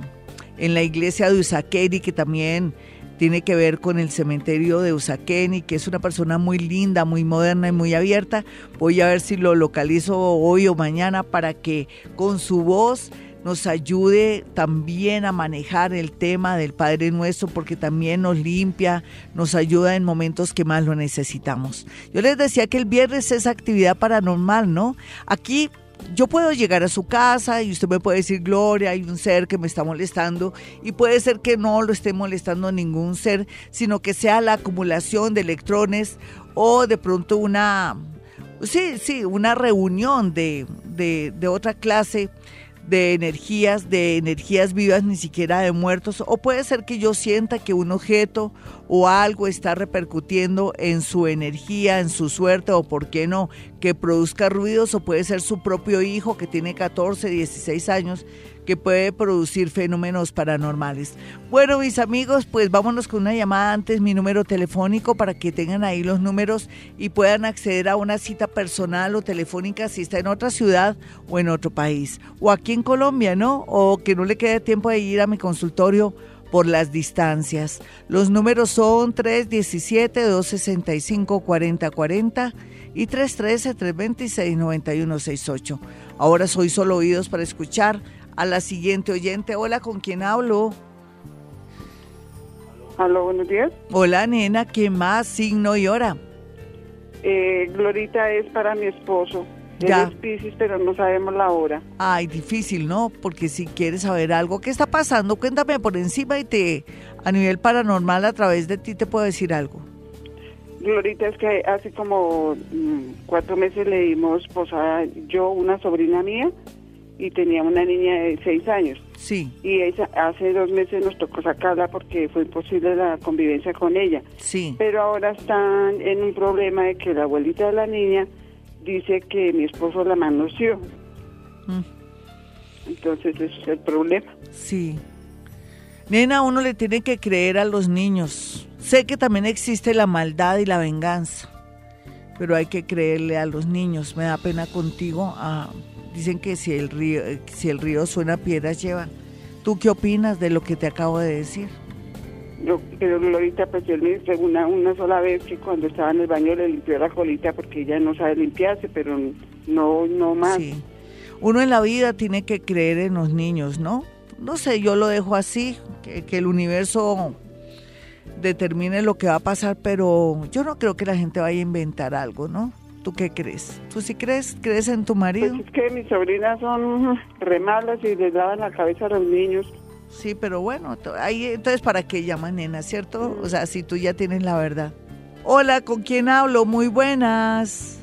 en la iglesia de Usaqueni, que también tiene que ver con el cementerio de Usaqueni, que es una persona muy linda, muy moderna y muy abierta. Voy a ver si lo localizo hoy o mañana para que con su voz nos ayude también a manejar el tema del Padre Nuestro, porque también nos limpia, nos ayuda en momentos que más lo necesitamos. Yo les decía que el viernes es actividad paranormal, ¿no? Aquí yo puedo llegar a su casa y usted me puede decir, Gloria, hay un ser que me está molestando y puede ser que no lo esté molestando ningún ser, sino que sea la acumulación de electrones o de pronto una, sí, sí, una reunión de, de, de otra clase de energías, de energías vivas, ni siquiera de muertos, o puede ser que yo sienta que un objeto o algo está repercutiendo en su energía, en su suerte, o por qué no, que produzca ruidos, o puede ser su propio hijo que tiene 14, 16 años que puede producir fenómenos paranormales. Bueno, mis amigos, pues vámonos con una llamada antes, mi número telefónico para que tengan ahí los números y puedan acceder a una cita personal o telefónica si está en otra ciudad o en otro país. O aquí en Colombia, ¿no? O que no le quede tiempo de ir a mi consultorio por las distancias. Los números son 317-265-4040 y 313-326-9168. Ahora soy solo oídos para escuchar a la siguiente oyente. Hola, ¿con quién hablo? Hola, buenos días. Hola, nena, ¿qué más? Signo y hora. Eh, Glorita es para mi esposo. Ya. es Pisces, pero no sabemos la hora. Ay, difícil, ¿no? Porque si quieres saber algo, ¿qué está pasando? Cuéntame por encima y te, a nivel paranormal, a través de ti te puedo decir algo. Glorita, es que hace como mm, cuatro meses le dimos posada yo, una sobrina mía, y tenía una niña de seis años. Sí. Y esa, hace dos meses nos tocó sacarla porque fue imposible la convivencia con ella. Sí. Pero ahora están en un problema de que la abuelita de la niña dice que mi esposo la manoseó. Mm. Entonces ese es el problema. Sí. Nena, uno le tiene que creer a los niños. Sé que también existe la maldad y la venganza, pero hay que creerle a los niños. Me da pena contigo. Ah, Dicen que si el río, eh, si el río suena, piedras lleva. ¿Tú qué opinas de lo que te acabo de decir? Yo, pero Glorita, pues yo le una, una sola vez que cuando estaba en el baño le limpió la colita porque ella no sabe limpiarse, pero no, no más. Sí. Uno en la vida tiene que creer en los niños, ¿no? No sé, yo lo dejo así, que, que el universo determine lo que va a pasar, pero yo no creo que la gente vaya a inventar algo, ¿no? ¿Tú qué crees? ¿Tú sí crees? ¿Crees en tu marido? Pues es que mis sobrinas son remalas y les daban la cabeza a los niños. Sí, pero bueno, ahí entonces para qué llaman nena, ¿cierto? O sea, si tú ya tienes la verdad. Hola, ¿con quién hablo? Muy buenas.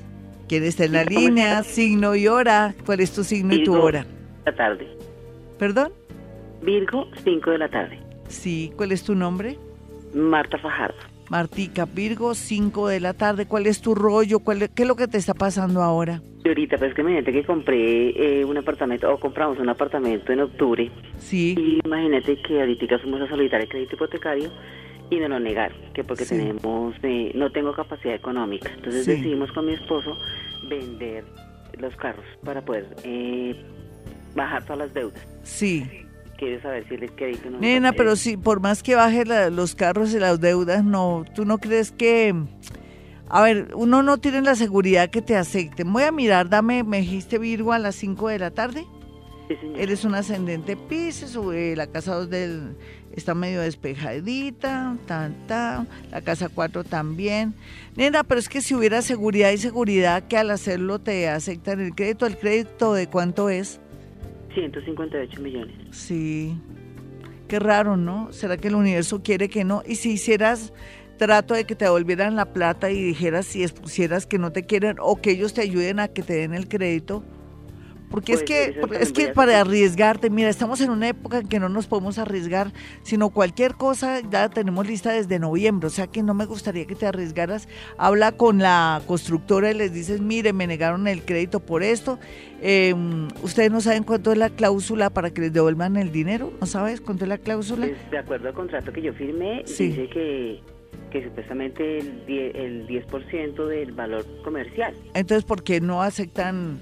¿Quién está en la línea? Signo y hora. ¿Cuál es tu signo y tu hora? La tarde. ¿Perdón? Virgo, 5 de la tarde. Sí, ¿cuál es tu nombre? Marta Fajardo. Martica, Virgo, 5 de la tarde. ¿Cuál es tu rollo? ¿Cuál, ¿Qué es lo que te está pasando ahora? ahorita, pues que imagínate que compré eh, un apartamento, o compramos un apartamento en octubre. Sí. Y imagínate que ahorita fuimos a solicitar el crédito hipotecario y me lo negaron, que porque tenemos, eh, no tengo capacidad económica. Entonces decidimos con mi esposo vender los carros para poder eh, bajar todas las deudas. Sí. Quiero saber si el crédito no Nena, pero si por más que baje los carros y las deudas, no, ¿tú no crees que a ver, uno no tiene la seguridad que te acepten. Voy a mirar, dame, me dijiste Virgo a las 5 de la tarde. Sí, señor. Eres un ascendente Pisces, la casa 2 del, está medio despejadita, tan, tan, la casa 4 también. Nena, pero es que si hubiera seguridad y seguridad que al hacerlo te aceptan el crédito, ¿el crédito de cuánto es? 158 millones. Sí, qué raro, ¿no? ¿Será que el universo quiere que no? Y si hicieras trato de que te devolvieran la plata y dijeras si expusieras que no te quieren o que ellos te ayuden a que te den el crédito. Porque es que, es que para arriesgarte, mira, estamos en una época en que no nos podemos arriesgar, sino cualquier cosa ya tenemos lista desde noviembre, o sea que no me gustaría que te arriesgaras. Habla con la constructora y les dices, mire, me negaron el crédito por esto. Em, ¿Ustedes no saben cuánto es la cláusula para que les devuelvan el dinero? ¿No sabes cuánto es la cláusula? Pues, de acuerdo al contrato que yo firmé, dice que que supuestamente el 10%, el 10 del valor comercial. Entonces, ¿por qué no aceptan,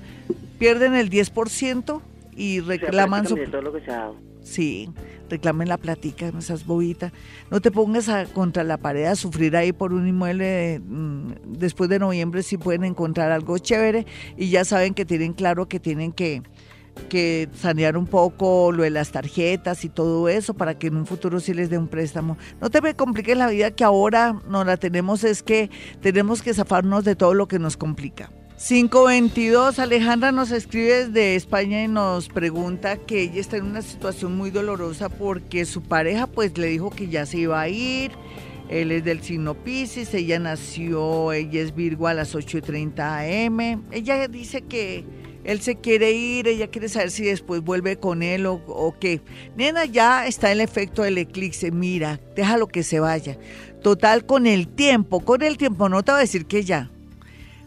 pierden el 10% y reclaman su... Todo lo que se ha dado. Sí, reclamen la platica, no seas bobita. No te pongas a, contra la pared a sufrir ahí por un inmueble. Mm, después de noviembre si pueden encontrar algo chévere y ya saben que tienen claro que tienen que que sanear un poco lo de las tarjetas y todo eso para que en un futuro sí les dé un préstamo. No te me compliques la vida que ahora no la tenemos, es que tenemos que zafarnos de todo lo que nos complica. 522, Alejandra nos escribe desde España y nos pregunta que ella está en una situación muy dolorosa porque su pareja pues le dijo que ya se iba a ir, él es del signo Pisces, ella nació, ella es Virgo a las 8.30 am, ella dice que él se quiere ir, ella quiere saber si después vuelve con él o, qué. Nena, ya está el efecto del eclipse, mira, déjalo que se vaya. Total, con el tiempo, con el tiempo, no te voy a decir que ya.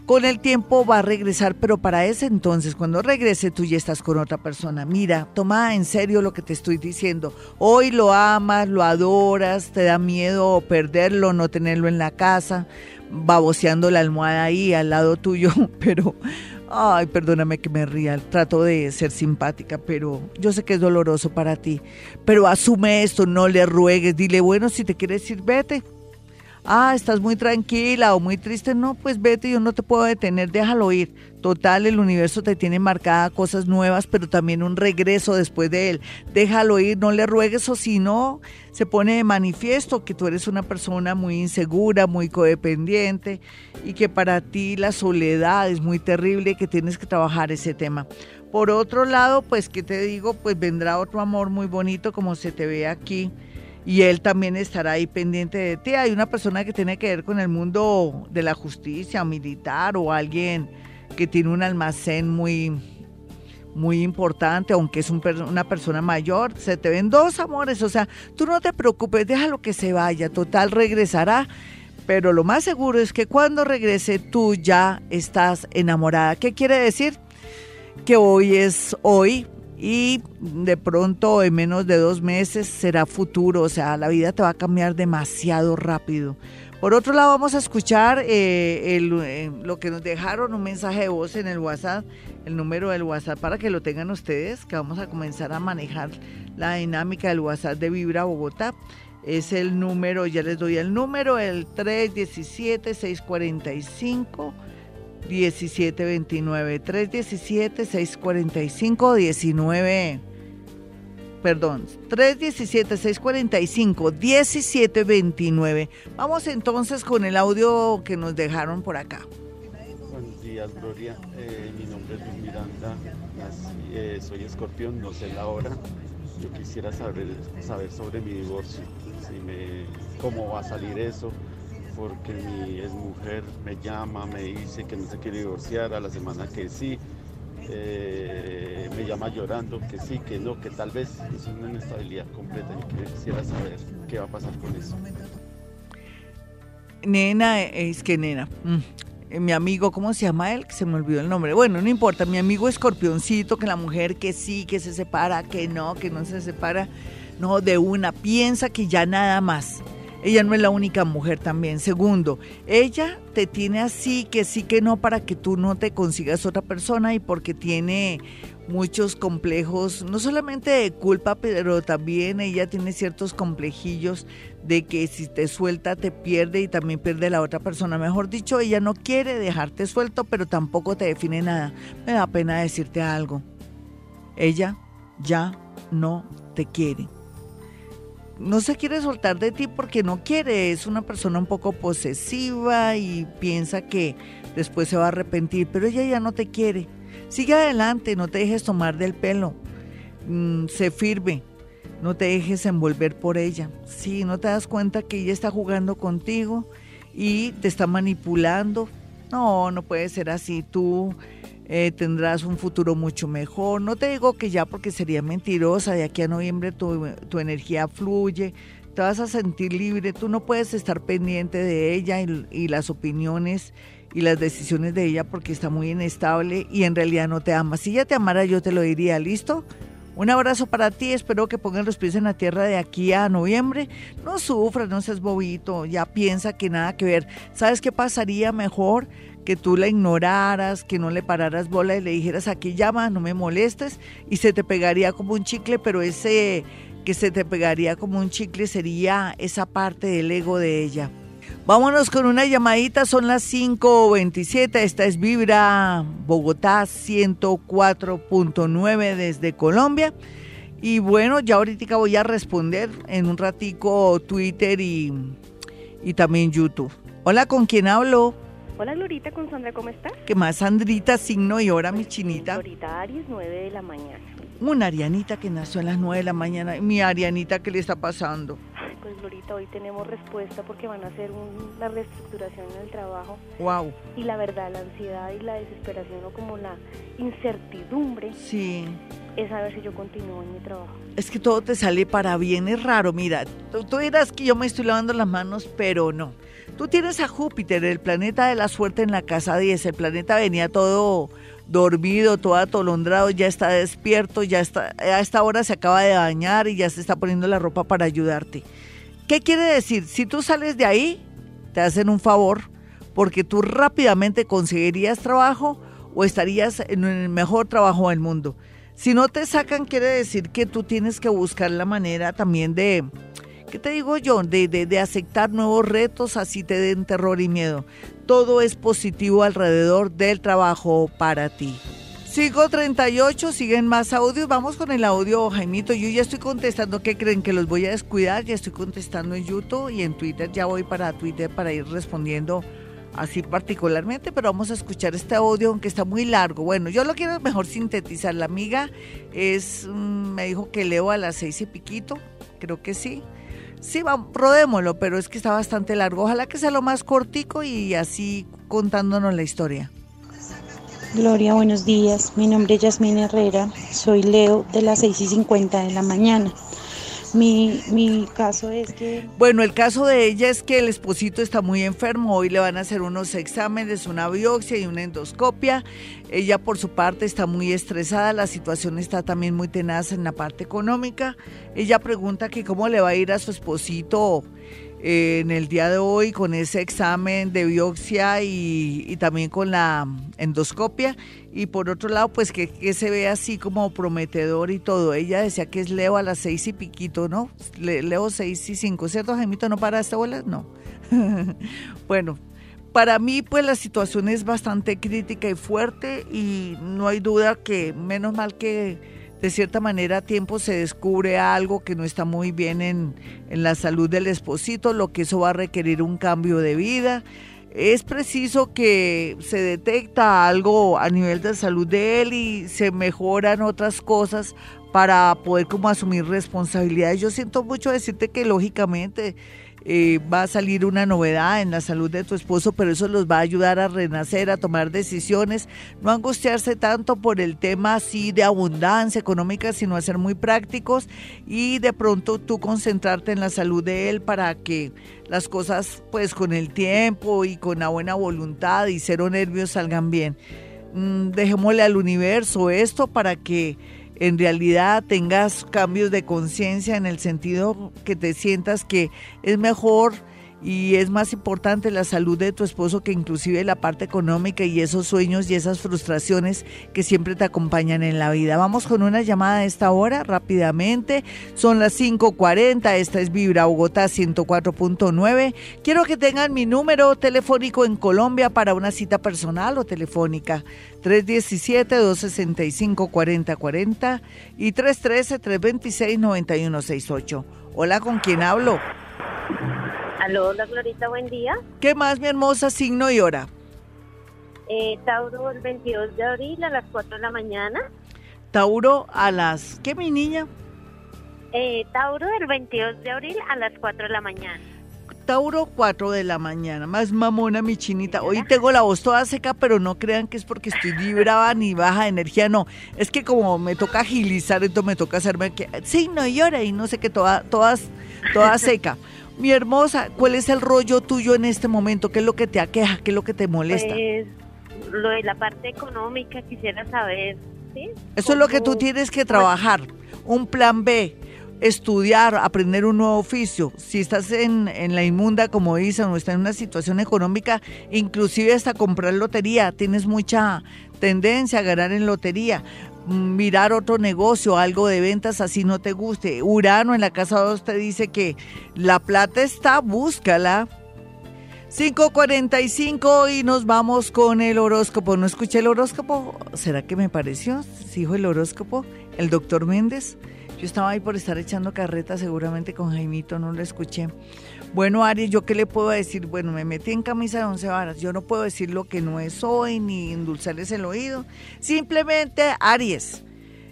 Con el tiempo va a regresar, pero para ese entonces, cuando regrese, tú ya estás con otra persona. Mira, toma en serio lo que te estoy diciendo. Hoy lo amas, lo adoras, te da miedo perderlo, no tenerlo en la casa, baboseando la almohada ahí al lado tuyo, pero Ay, perdóname que me ría, trato de ser simpática, pero yo sé que es doloroso para ti. Pero asume esto, no le ruegues, dile, bueno, si te quieres ir, vete ah, estás muy tranquila o muy triste, no, pues vete, yo no te puedo detener, déjalo ir. Total, el universo te tiene marcada cosas nuevas, pero también un regreso después de él. Déjalo ir, no le ruegues o si no, se pone de manifiesto que tú eres una persona muy insegura, muy codependiente y que para ti la soledad es muy terrible y que tienes que trabajar ese tema. Por otro lado, pues, ¿qué te digo? Pues vendrá otro amor muy bonito como se te ve aquí y él también estará ahí pendiente de ti. Hay una persona que tiene que ver con el mundo de la justicia militar o alguien que tiene un almacén muy muy importante, aunque es una persona mayor, se te ven dos amores, o sea, tú no te preocupes, déjalo que se vaya, total regresará, pero lo más seguro es que cuando regrese tú ya estás enamorada. ¿Qué quiere decir? Que hoy es hoy, y de pronto en menos de dos meses será futuro, o sea, la vida te va a cambiar demasiado rápido. Por otro lado, vamos a escuchar eh, eh, lo que nos dejaron, un mensaje de voz en el WhatsApp, el número del WhatsApp para que lo tengan ustedes, que vamos a comenzar a manejar la dinámica del WhatsApp de Vibra Bogotá. Es el número, ya les doy el número, el 317-645. 1729 317 645 19 perdón 317 645 1729 vamos entonces con el audio que nos dejaron por acá. Buenos días Gloria. Eh, mi nombre es Luis Miranda. Eh, soy escorpión no sé la hora. Yo quisiera saber saber sobre mi divorcio si me, cómo va a salir eso porque mi mujer me llama, me dice que no se quiere divorciar, a la semana que sí, eh, me llama llorando que sí, que no, que tal vez es una inestabilidad completa y quisiera saber qué va a pasar con eso. Nena, es que nena. Mm, eh, mi amigo, ¿cómo se llama él? Que se me olvidó el nombre. Bueno, no importa, mi amigo escorpioncito, que la mujer que sí, que se separa, que no, que no se separa. No, de una, piensa que ya nada más. Ella no es la única mujer también. Segundo, ella te tiene así, que sí, que no, para que tú no te consigas otra persona y porque tiene muchos complejos, no solamente de culpa, pero también ella tiene ciertos complejillos de que si te suelta te pierde y también pierde la otra persona. Mejor dicho, ella no quiere dejarte suelto, pero tampoco te define nada. Me da pena decirte algo. Ella ya no te quiere no se quiere soltar de ti porque no quiere, es una persona un poco posesiva y piensa que después se va a arrepentir, pero ella ya no te quiere. Sigue adelante, no te dejes tomar del pelo, mm, se firme, no te dejes envolver por ella. Si no te das cuenta que ella está jugando contigo y te está manipulando, no, no puede ser así. Tú eh, tendrás un futuro mucho mejor. No te digo que ya porque sería mentirosa, de aquí a noviembre tu, tu energía fluye, te vas a sentir libre, tú no puedes estar pendiente de ella y, y, las opiniones y las decisiones de ella porque está muy inestable y en realidad no te ama. Si ella te amara yo te lo diría, ¿listo? Un abrazo para ti, espero que pongan los pies en la tierra de aquí a noviembre. No sufras, no seas bobito, ya piensa que nada que ver. ¿Sabes qué pasaría mejor? Que tú la ignoraras, que no le pararas bola y le dijeras aquí llama, no me molestes, y se te pegaría como un chicle, pero ese que se te pegaría como un chicle sería esa parte del ego de ella. Vámonos con una llamadita, son las 5.27, esta es Vibra Bogotá 104.9 desde Colombia. Y bueno, ya ahorita voy a responder en un ratico Twitter y, y también YouTube. Hola, ¿con quién hablo? Hola Glorita, con Sandra, ¿cómo estás? ¿Qué más, Sandrita, signo y hora, mi chinita? Glorita Aries, 9 de la mañana. Una Arianita que nació a las 9 de la mañana. Mi Arianita, ¿qué le está pasando? pues Glorita, hoy tenemos respuesta porque van a hacer una reestructuración en el trabajo. Wow. Y la verdad, la ansiedad y la desesperación o como la incertidumbre. Sí. Es saber si yo continúo en mi trabajo. Es que todo te sale para bien, es raro. Mira, tú, tú dirás que yo me estoy lavando las manos, pero no Tú tienes a Júpiter, el planeta de la suerte en la casa 10. El planeta venía todo dormido, todo atolondrado, ya está despierto, ya está, a esta hora se acaba de bañar y ya se está poniendo la ropa para ayudarte. ¿Qué quiere decir? Si tú sales de ahí, te hacen un favor porque tú rápidamente conseguirías trabajo o estarías en el mejor trabajo del mundo. Si no te sacan, quiere decir que tú tienes que buscar la manera también de, ¿qué te digo yo? De, de, aceptar nuevos retos, así te den terror y miedo. Todo es positivo alrededor del trabajo para ti. Sigo 38, siguen más audios. Vamos con el audio, Jaimito. Yo ya estoy contestando. ¿Qué creen? Que los voy a descuidar. Ya estoy contestando en YouTube y en Twitter. Ya voy para Twitter para ir respondiendo así particularmente. Pero vamos a escuchar este audio, aunque está muy largo. Bueno, yo lo quiero mejor sintetizar. La amiga es, mm, me dijo que leo a las seis y piquito. Creo que sí. Sí, va, rodémoslo, pero es que está bastante largo. Ojalá que sea lo más cortico y así contándonos la historia. Gloria, buenos días. Mi nombre es Yasmín Herrera. Soy Leo de las 6 y 50 de la mañana. Mi, mi caso es que... Bueno, el caso de ella es que el esposito está muy enfermo. Hoy le van a hacer unos exámenes, una biopsia y una endoscopia. Ella por su parte está muy estresada. La situación está también muy tenaz en la parte económica. Ella pregunta que cómo le va a ir a su esposito eh, en el día de hoy con ese examen de biopsia y, también con la endoscopia. Y por otro lado, pues que, se ve así como prometedor y todo. Ella decía que es Leo a las seis y piquito, ¿no? Leo seis y cinco, ¿cierto, Jaimito? ¿No para esta bola? No. bueno, para mí pues la situación es bastante crítica y fuerte y no hay duda que menos mal que de cierta manera a tiempo se descubre algo que no está muy bien en, la salud del esposito, lo que eso va a requerir un cambio de vida. Es preciso que se detecta algo a nivel de salud de él y se mejoran otras cosas para poder como asumir responsabilidades. Yo siento mucho decirte que lógicamente eh, va a salir una novedad en la salud de tu esposo, pero eso los va a ayudar a renacer, a tomar decisiones, no angustiarse tanto por el tema así de abundancia económica, sino a ser muy prácticos y de pronto tú concentrarte en la salud de él para que las cosas pues con el tiempo y con la buena voluntad y cero nervios salgan bien. Mm, dejémosle al universo esto para que en realidad tengas cambios de conciencia en el sentido que te sientas que es mejor y es más importante la salud de tu esposo que inclusive la parte económica y esos sueños y esas frustraciones que siempre te acompañan en la vida. Vamos con una llamada a esta hora rápidamente. Son las 5.40, esta es Vibra Bogotá 104.9. Quiero que tengan mi número telefónico en Colombia para una cita personal o telefónica. 317-265-4040 y 313-326-9168. Hola, ¿con quién hablo? Aló, hola Glorita, buen día. ¿Qué más, mi hermosa, signo y hora? Eh, Tauro, el 22 de abril a las 4 de la mañana. Tauro a las... ¿Qué, mi niña? Eh, Tauro, el 22 de abril a las 4 de la mañana. Tauro, 4 de la mañana. Más mamona, mi chinita. Hoy tengo la voz toda seca, pero no crean que es porque estoy vibrada ni baja de energía. No, es que como me toca agilizar, entonces me toca hacerme que signo y hora y no sé qué, toda, todas, toda seca. Mi hermosa, ¿cuál es el rollo tuyo en este momento? ¿Qué es lo que te aqueja? ¿Qué es lo que te molesta? Pues lo de la parte económica quisiera saber, ¿sí? Eso es lo que tú tienes que trabajar. Un plan B, estudiar, aprender un nuevo oficio. Si estás en, en la inmunda, como dicen, o estás en una situación económica, inclusive hasta comprar lotería, tienes mucha tendencia a ganar en lotería mirar otro negocio, algo de ventas así no te guste. Urano en la casa 2 te dice que la plata está, búscala. 5.45 y nos vamos con el horóscopo. ¿No escuché el horóscopo? ¿Será que me pareció? ¿Sí dijo el horóscopo? ¿El doctor Méndez? Yo estaba ahí por estar echando carreta seguramente con Jaimito, no lo escuché. Bueno, Aries, ¿yo qué le puedo decir? Bueno, me metí en camisa de once varas. Yo no puedo decir lo que no es hoy ni endulzarles el oído. Simplemente, Aries,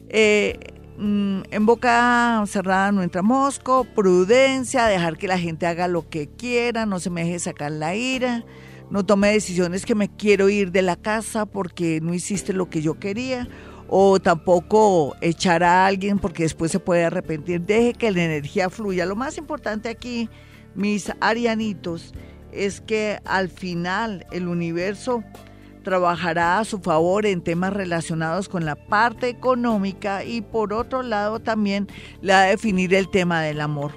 eh, mm, en boca cerrada no entra mosco, prudencia, dejar que la gente haga lo que quiera, no se me deje sacar la ira, no tome decisiones que me quiero ir de la casa porque no hiciste lo que yo quería o tampoco echar a alguien porque después se puede arrepentir. Deje que la energía fluya. Lo más importante aquí mis arianitos, es que al final el universo trabajará a su favor en temas relacionados con la parte económica y por otro lado también le va a definir el tema del amor.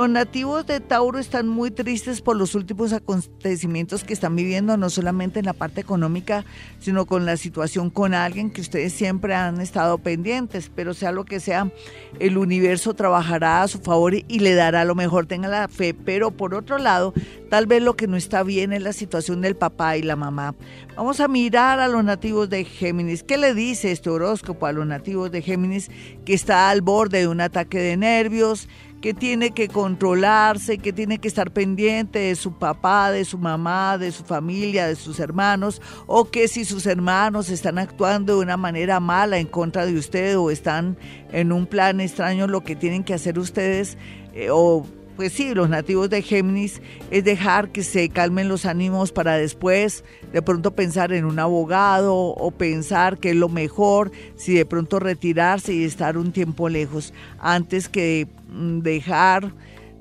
Los nativos de Tauro están muy tristes por los últimos acontecimientos que están viviendo, no solamente en la parte económica, sino con la situación con alguien que ustedes siempre han estado pendientes, pero sea lo que sea, el universo trabajará a su favor y le dará lo mejor, tenga la fe, pero por otro lado, tal vez lo que no está bien es la situación del papá y la mamá. Vamos a mirar a los nativos de Géminis. ¿Qué le dice este horóscopo a los nativos de Géminis que está al borde de un ataque de nervios? Que tiene que controlarse, que tiene que estar pendiente de su papá, de su mamá, de su familia, de sus hermanos, o que si sus hermanos están actuando de una manera mala en contra de usted o están en un plan extraño, lo que tienen que hacer ustedes, eh, o pues sí, los nativos de Géminis, es dejar que se calmen los ánimos para después de pronto pensar en un abogado o pensar que es lo mejor, si de pronto retirarse y estar un tiempo lejos, antes que mm, dejar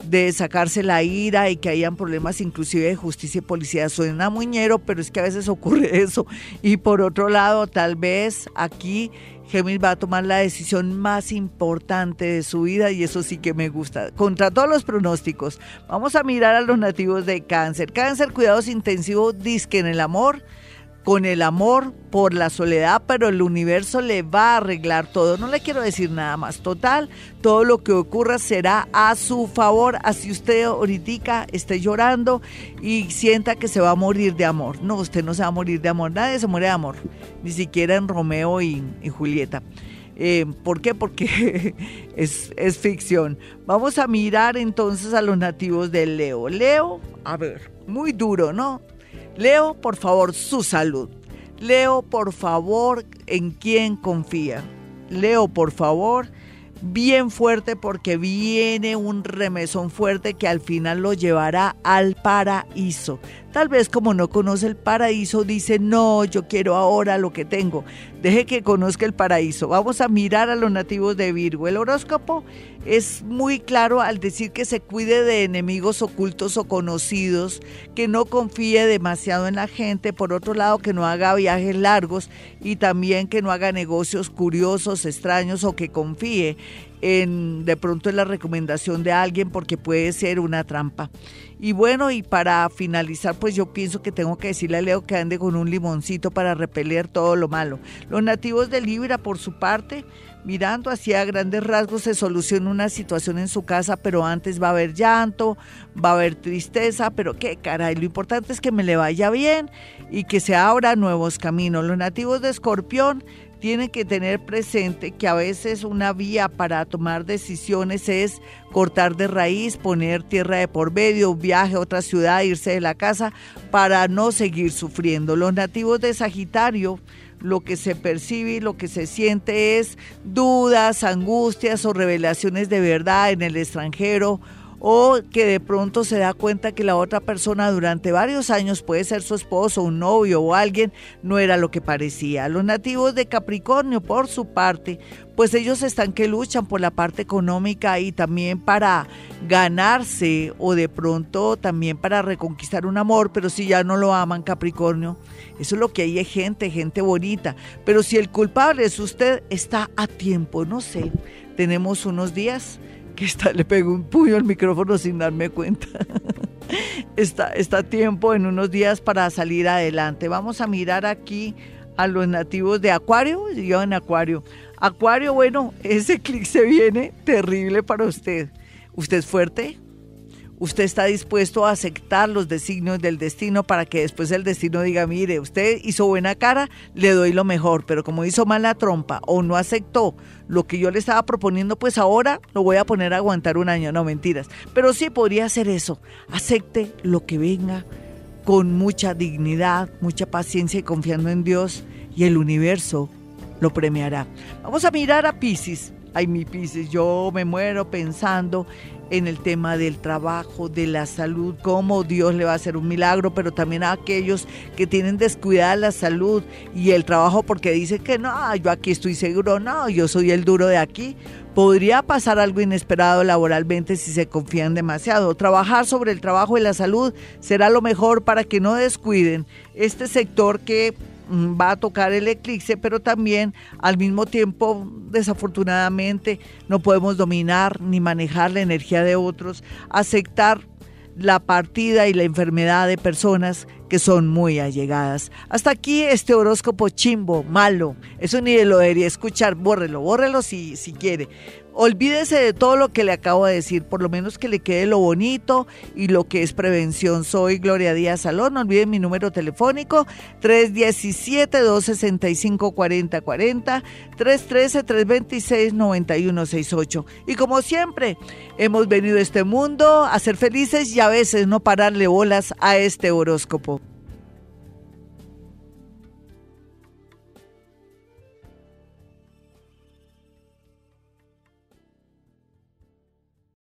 de sacarse la ira y que hayan problemas inclusive de justicia y policía. Suena muñero, pero es que a veces ocurre eso. Y por otro lado, tal vez aquí Géminis va a tomar la decisión más importante de su vida y eso sí que me gusta. Contra todos los pronósticos, vamos a mirar a los nativos de cáncer. Cáncer, cuidados intensivos, disque en el amor con el amor por la soledad, pero el universo le va a arreglar todo. No le quiero decir nada más. Total, todo lo que ocurra será a su favor. Así usted ahorita esté llorando y sienta que se va a morir de amor. No, usted no se va a morir de amor. Nadie se muere de amor. Ni siquiera en Romeo y, Julieta. Eh, ¿Por qué? Porque es, es ficción. Vamos a mirar entonces a los nativos de Leo. Leo, a ver, muy duro, ¿no? Leo, por favor, su salud. Leo, por favor, en quién confía. Leo, por favor, bien fuerte porque viene un remesón fuerte que al final lo llevará al paraíso. Tal vez como no conoce el paraíso, dice, no, yo quiero ahora lo que tengo. Deje que conozca el paraíso. Vamos a mirar a los nativos de Virgo. El horóscopo es muy claro al decir que se cuide de enemigos ocultos o conocidos, que no confíe demasiado en la gente, por otro lado que no haga viajes largos y también que no haga negocios curiosos, extraños o que confíe en de pronto en la recomendación de alguien porque puede ser una trampa. Y bueno, y para finalizar, pues yo pienso que tengo que decirle a Leo que ande con un limoncito para repeler todo lo malo. Los nativos de Libra, por su parte, mirando hacia grandes rasgos, se soluciona una situación en su casa, pero antes va a haber llanto, va a haber tristeza, pero qué caray, lo importante es que me le vaya bien y que se abran nuevos caminos. Los nativos de Escorpión tienen que tener presente que a veces una vía para tomar decisiones es cortar de raíz, poner tierra de por medio, viaje a otra ciudad, irse de la casa para no seguir sufriendo. Los nativos de Sagitario lo que se percibe y lo que se siente es dudas, angustias o revelaciones de verdad en el extranjero o que de pronto se da cuenta que la otra persona durante varios años puede ser su esposo, un novio o alguien, no era lo que parecía. Los nativos de Capricornio, por su parte, pues ellos están que luchan por la parte económica y también para ganarse o de pronto también para reconquistar un amor, pero si ya no lo aman Capricornio, eso es lo que hay, gente, gente bonita, pero si el culpable es usted, está a tiempo, no sé, tenemos unos días está, le pego un puño al micrófono sin darme cuenta. está, está tiempo en unos días para salir adelante. Vamos a mirar aquí a los nativos de Acuario, yo en Acuario. Acuario, bueno, ese clic se viene terrible para usted. ¿Usted es fuerte? Usted está dispuesto a aceptar los designios del destino para que después el destino diga, mire, usted hizo buena cara, le doy lo mejor, pero como hizo mala trompa o no aceptó lo que yo le estaba proponiendo, pues ahora lo voy a poner a aguantar un año, no mentiras. Pero sí podría hacer eso, acepte lo que venga con mucha dignidad, mucha paciencia y confiando en Dios y el universo lo premiará. Vamos a mirar a Pisces. Ay, mi Pisces, yo me muero pensando en el tema del trabajo, de la salud, cómo Dios le va a hacer un milagro, pero también a aquellos que tienen descuidada la salud y el trabajo porque dicen que no, yo aquí estoy seguro, no, yo soy el duro de aquí. Podría pasar algo inesperado laboralmente si se confían demasiado. Trabajar sobre el trabajo y la salud será lo mejor para que no descuiden este sector que va a tocar el eclipse, pero también al mismo tiempo, desafortunadamente, no podemos dominar ni manejar la energía de otros, aceptar la partida y la enfermedad de personas que son muy allegadas. Hasta aquí este horóscopo chimbo, malo. Eso ni lo debería escuchar. Bórrelo, bórrelo si, si quiere. Olvídese de todo lo que le acabo de decir, por lo menos que le quede lo bonito y lo que es prevención. Soy Gloria Díaz Salón, no olviden mi número telefónico 317-265-4040, 313-326-9168. Y como siempre, hemos venido a este mundo a ser felices y a veces no pararle bolas a este horóscopo.